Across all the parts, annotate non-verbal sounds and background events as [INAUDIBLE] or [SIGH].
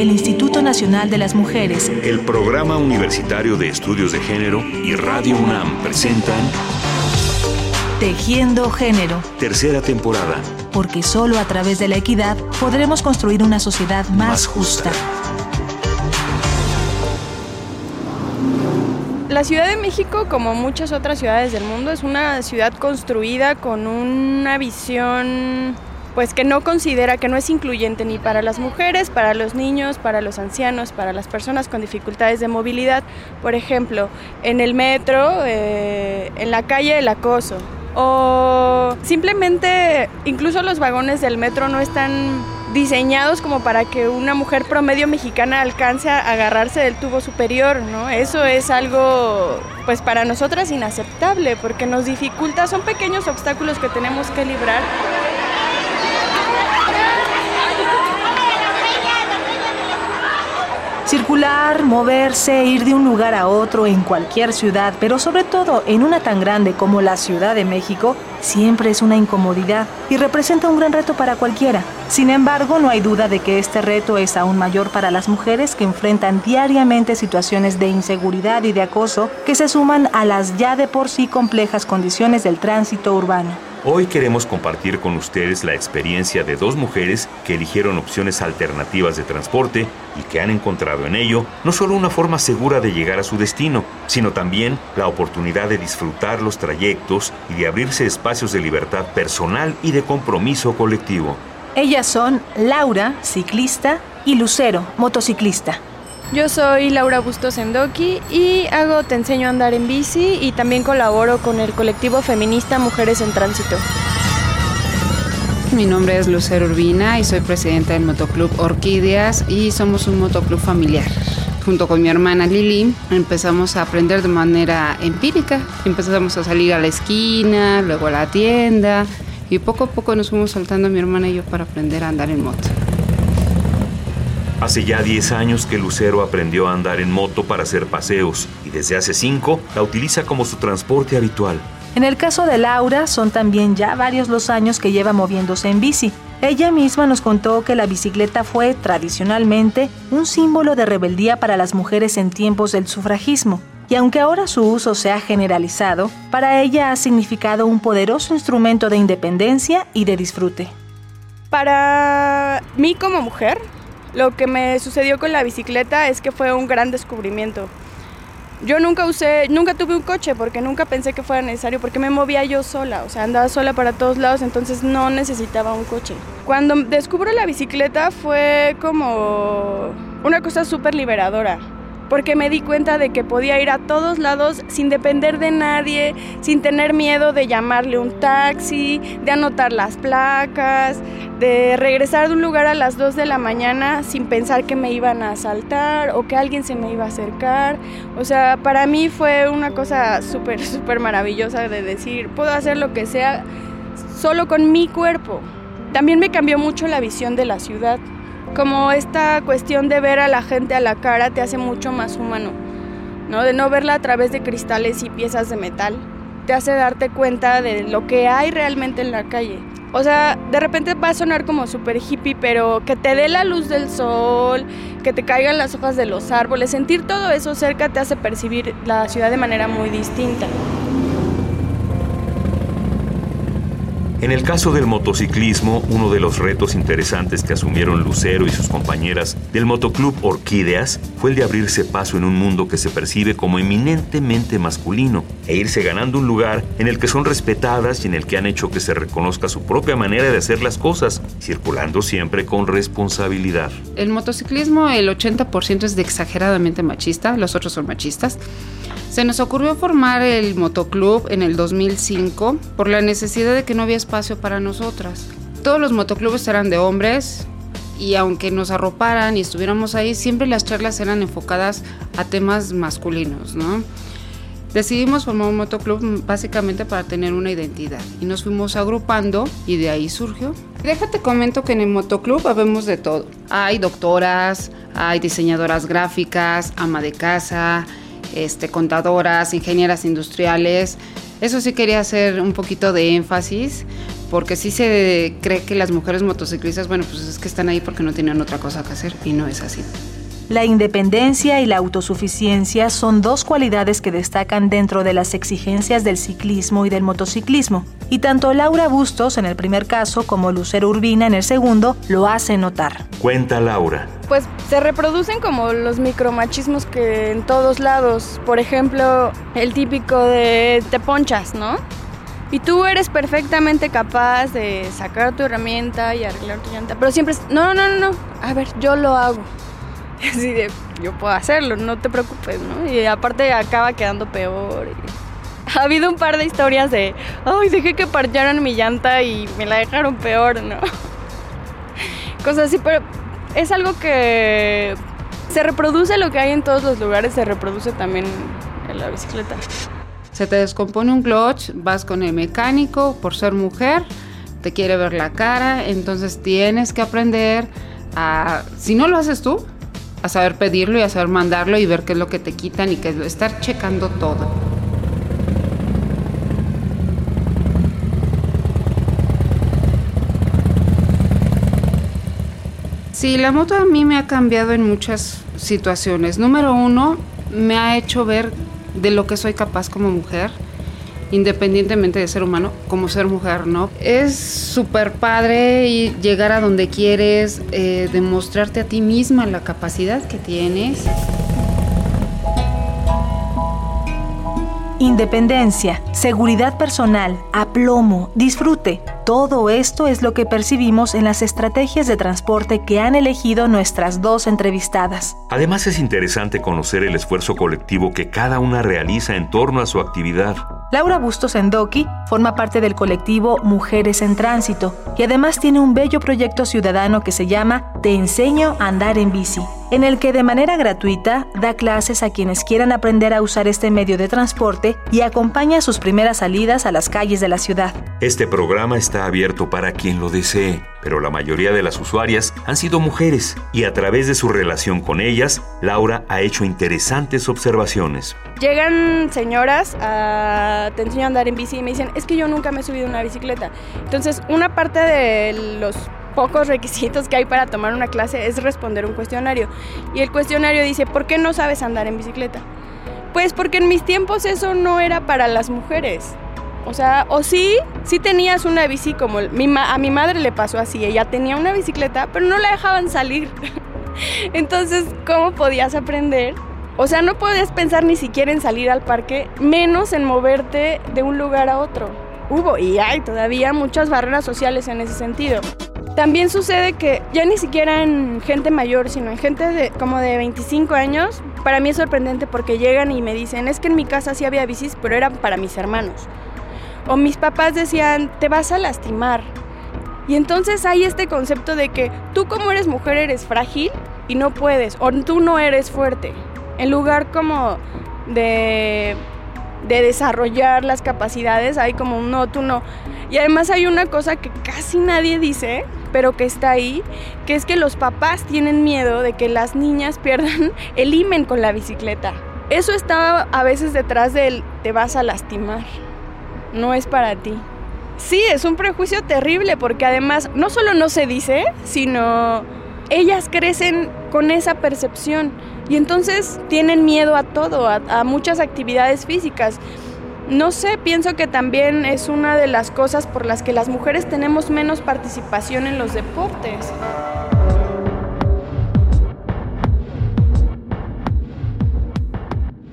el Instituto Nacional de las Mujeres, el Programa Universitario de Estudios de Género y Radio UNAM presentan Tejiendo Género. Tercera temporada. Porque solo a través de la equidad podremos construir una sociedad más, justa. La Ciudad de México, como muchas otras ciudades del mundo, es una ciudad construida con una visión pues que no considera que no es incluyente ni para las mujeres, para los niños, para los ancianos, para las personas con dificultades de movilidad. Por ejemplo, en el metro, eh, en la calle el acoso. O simplemente incluso los vagones del metro no están diseñados como para que una mujer promedio mexicana alcance a agarrarse del tubo superior, ¿no? Eso es algo, pues para nosotras inaceptable, porque nos dificulta, son pequeños obstáculos que tenemos que librar. Circular, moverse, ir de un lugar a otro en cualquier ciudad, pero sobre todo en una tan grande como la Ciudad de México, siempre es una incomodidad y representa un gran reto para cualquiera. Sin embargo, no hay duda de que este reto es aún mayor para las mujeres que enfrentan diariamente situaciones de inseguridad y de acoso que se suman a las ya de por sí complejas condiciones del tránsito urbano. Hoy queremos compartir con ustedes la experiencia de dos mujeres que eligieron opciones alternativas de transporte y que han encontrado en ello no solo una forma segura de llegar a su destino, sino también la oportunidad de disfrutar los trayectos y de abrirse espacios de libertad personal y de compromiso colectivo. Ellas son Laura, ciclista, y Lucero, motociclista. Yo soy Laura Bustos Sendoki y hago Te enseño a andar en bici y también colaboro con el colectivo feminista Mujeres en Tránsito. Mi nombre es Lucero Urbina y soy presidenta del Motoclub Orquídeas y somos un motoclub familiar. Junto con mi hermana Lili empezamos a aprender de manera empírica. Empezamos a salir a la esquina, luego a la tienda y poco a poco nos fuimos saltando mi hermana y yo para aprender a andar en moto. Hace ya 10 años que Lucero aprendió a andar en moto para hacer paseos y desde hace 5 la utiliza como su transporte habitual. En el caso de Laura, son también ya varios los años que lleva moviéndose en bici. Ella misma nos contó que la bicicleta fue tradicionalmente un símbolo de rebeldía para las mujeres en tiempos del sufragismo. Y aunque ahora su uso se ha generalizado, para ella ha significado un poderoso instrumento de independencia y de disfrute. Para mí como mujer, lo que me sucedió con la bicicleta es que fue un gran descubrimiento. Yo nunca usé, nunca tuve un coche porque nunca pensé que fuera necesario, porque me movía yo sola, o sea, andaba sola para todos lados, entonces no necesitaba un coche. Cuando descubro la bicicleta fue como una cosa súper liberadora porque me di cuenta de que podía ir a todos lados sin depender de nadie, sin tener miedo de llamarle un taxi, de anotar las placas, de regresar de un lugar a las 2 de la mañana sin pensar que me iban a asaltar o que alguien se me iba a acercar. O sea, para mí fue una cosa súper, [LAUGHS] súper maravillosa de decir, puedo hacer lo que sea solo con mi cuerpo. También me cambió mucho la visión de la ciudad como esta cuestión de ver a la gente a la cara te hace mucho más humano, ¿no? De no verla a través de cristales y piezas de metal, te hace darte cuenta de lo que hay realmente en la calle. O sea, de repente va a sonar como súper hippie, pero que te dé la luz del sol, que te caigan las hojas de los árboles, sentir todo eso cerca te hace percibir la ciudad de manera muy distinta. En el caso del motociclismo, uno de los retos interesantes que asumieron Lucero y sus compañeras del motoclub Orquídeas fue el de abrirse paso en un mundo que se percibe como eminentemente masculino e irse ganando un lugar en el que son respetadas y en el que han hecho que se reconozca su propia manera de hacer las cosas, circulando siempre con responsabilidad. El motociclismo, el 80% es de exageradamente machista, los otros son machistas. Se nos ocurrió formar el motoclub en el 2005 por la necesidad de que no había espacio para nosotras. Todos los motoclubes eran de hombres y aunque nos arroparan y estuviéramos ahí, siempre las charlas eran enfocadas a temas masculinos, ¿no? Decidimos formar un motoclub básicamente para tener una identidad y nos fuimos agrupando y de ahí surgió. Déjate comento que en el motoclub habemos de todo. Hay doctoras, hay diseñadoras gráficas, ama de casa, este, contadoras, ingenieras industriales. Eso sí quería hacer un poquito de énfasis porque sí se cree que las mujeres motociclistas, bueno, pues es que están ahí porque no tienen otra cosa que hacer y no es así. La independencia y la autosuficiencia son dos cualidades que destacan dentro de las exigencias del ciclismo y del motociclismo, y tanto Laura Bustos en el primer caso como Lucero Urbina en el segundo lo hacen notar. Cuenta Laura. Pues se reproducen como los micromachismos que en todos lados, por ejemplo, el típico de te ponchas, ¿no? Y tú eres perfectamente capaz de sacar tu herramienta y arreglar tu llanta, pero siempre es, no, no, no, no, a ver, yo lo hago. [LAUGHS] Así de, yo puedo hacerlo, no te preocupes, ¿no? Y aparte acaba quedando peor. [LAUGHS] Ha habido un par de historias de, ay, dejé que parcharan mi llanta y me la dejaron peor, ¿no? [LAUGHS] Cosas así, pero es algo que se reproduce lo que hay en todos los lugares, se reproduce también en la bicicleta. Se te descompone un clutch, vas con el mecánico por ser mujer, te quiere ver la cara, entonces tienes que aprender a, si no lo haces tú, a saber pedirlo y a saber mandarlo y ver qué es lo que te quitan y que estar checando todo. Sí, la moto a mí me ha cambiado en muchas situaciones. Número uno, me ha hecho ver de lo que soy capaz como mujer independientemente de ser humano, como ser mujer, ¿no? Es súper padre y llegar a donde quieres, eh, demostrarte a ti misma la capacidad que tienes. Independencia, seguridad personal, aplomo, disfrute. Todo esto es lo que percibimos en las estrategias de transporte que han elegido nuestras dos entrevistadas. Además es interesante conocer el esfuerzo colectivo que cada una realiza en torno a su actividad. Laura Bustos Endoki forma parte del colectivo Mujeres en Tránsito y además tiene un bello proyecto ciudadano que se llama Te enseño a andar en bici, en el que de manera gratuita da clases a quienes quieran aprender a usar este medio de transporte y acompaña sus primeras salidas a las calles de la ciudad. Este programa está abierto para quien lo desee, pero la mayoría de las usuarias han sido mujeres y a través de su relación con ellas, Laura ha hecho interesantes observaciones. Llegan señoras a te enseño a andar en bici y me dicen, es que yo nunca me he subido a una bicicleta. Entonces, una parte de los pocos requisitos que hay para tomar una clase es responder un cuestionario. Y el cuestionario dice, ¿por qué no sabes andar en bicicleta? Pues porque en mis tiempos eso no era para las mujeres. O sea, o sí, sí tenías una bici como mi a mi madre le pasó así, ella tenía una bicicleta, pero no la dejaban salir. [LAUGHS] Entonces, ¿cómo podías aprender? O sea, no podías pensar ni siquiera en salir al parque, menos en moverte de un lugar a otro. Hubo y hay todavía muchas barreras sociales en ese sentido. También sucede que ya ni siquiera en gente mayor, sino en gente de, como de 25 años, para mí es sorprendente porque llegan y me dicen, es que en mi casa sí había bicis, pero eran para mis hermanos. O mis papás decían, te vas a lastimar. Y entonces hay este concepto de que tú como eres mujer eres frágil y no puedes, o tú no eres fuerte. En lugar como de, de desarrollar las capacidades, hay como un no, tú no. Y además hay una cosa que casi nadie dice, pero que está ahí, que es que los papás tienen miedo de que las niñas [LAUGHS] pierdan el imen con la bicicleta. Eso está a veces detrás del te vas a lastimar no es para ti. Sí, es un prejuicio terrible porque además no solo no se dice, sino ellas crecen con esa percepción y entonces tienen miedo a todo, a, muchas actividades físicas. No sé, pienso que también es una de las cosas por las que las mujeres tenemos menos participación en los deportes.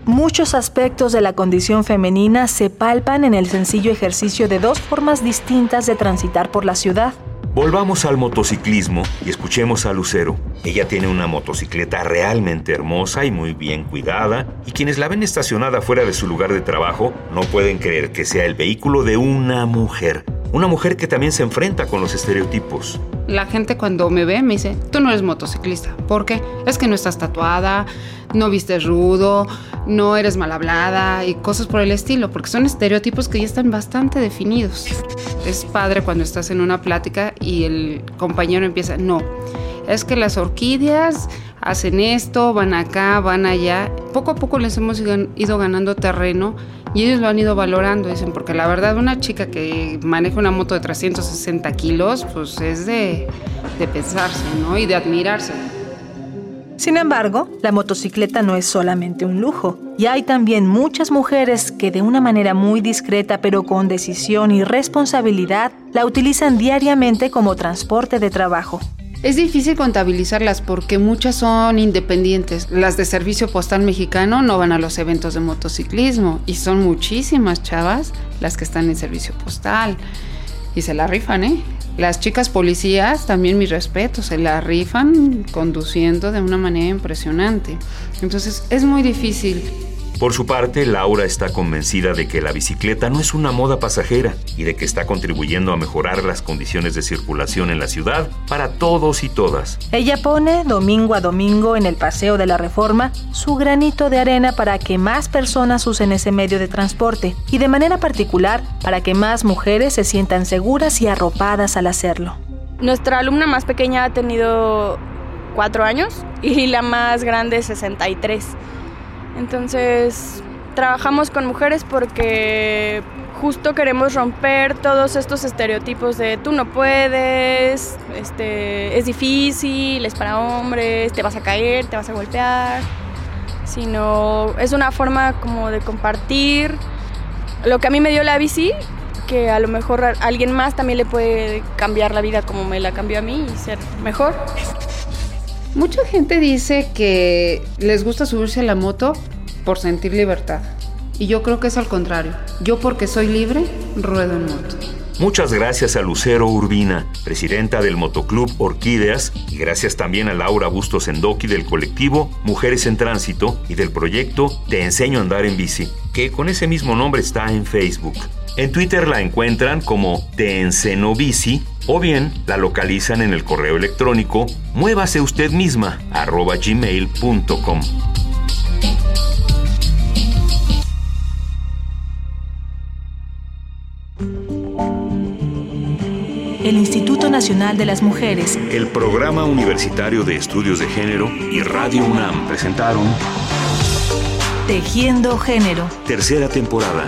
Muchos aspectos de la condición femenina se palpan en el sencillo ejercicio de dos formas distintas de transitar por la ciudad. Volvamos al motociclismo y escuchemos a Lucero. Ella tiene una motocicleta realmente hermosa y muy bien cuidada, y quienes la ven estacionada fuera de su lugar de trabajo no pueden creer que sea el vehículo de una mujer. Una mujer que también se enfrenta con los estereotipos. La gente cuando me ve me dice, tú no eres motociclista. ¿Por qué? Es que no estás tatuada, no vistes rudo, no eres mal hablada y cosas por el estilo, porque son estereotipos que ya están bastante definidos. Es padre cuando estás en una plática y el compañero empieza, no, es que las orquídeas hacen esto, van acá, van allá. Poco a poco les hemos ido ganando terreno y ellos lo han ido valorando, dicen, porque la verdad una chica que maneja una moto de 360 kilos, pues es de, de pensarse, ¿no? Y de admirarse. Sin embargo, la motocicleta no es solamente un lujo, y hay también muchas mujeres que de una manera muy discreta pero con decisión y responsabilidad la utilizan diariamente como transporte de trabajo. Es difícil contabilizarlas porque muchas son independientes. Las de Servicio Postal Mexicano no van a los eventos de motociclismo y son muchísimas chavas las que están en Servicio Postal y se la rifan, ¿eh? Las chicas policías, también mi respeto, se la rifan conduciendo de una manera impresionante. Entonces es muy difícil. Por su parte, Laura está convencida de que la bicicleta no es una moda pasajera y de que está contribuyendo a mejorar las condiciones de circulación en la ciudad para todos y todas. Ella pone domingo a domingo en el Paseo de la Reforma su granito de arena para que más personas usen ese medio de transporte y de manera particular para que más mujeres se sientan seguras y arropadas al hacerlo. Nuestra alumna más pequeña ha tenido cuatro años y la más grande 63. Entonces, trabajamos con mujeres porque justo queremos romper todos estos estereotipos de tú no puedes, este, es difícil, es para hombres, te vas a caer, te vas a golpear, sino es una forma como de compartir lo que a mí me dio la bici, que a lo mejor a alguien más también le puede cambiar la vida como me la cambió a mí y ser mejor. Mucha gente dice que les gusta subirse a la moto por sentir libertad. Y yo creo que es al contrario. Yo porque soy libre, ruedo en moto. Muchas gracias a Lucero Urbina, presidenta del Motoclub Orquídeas, y gracias también a Laura Bustos Endoki del colectivo Mujeres en Tránsito y del proyecto Te Enseño a Andar en Bici, que con ese mismo nombre está en Facebook. En Twitter la encuentran como Te Enseño Bici o bien la localizan en el correo electrónico muévase usted misma arroba gmail.com. El Instituto Nacional de las Mujeres, el Programa Universitario de Estudios de Género y Radio UNAM presentaron Tejiendo Género. Tercera temporada.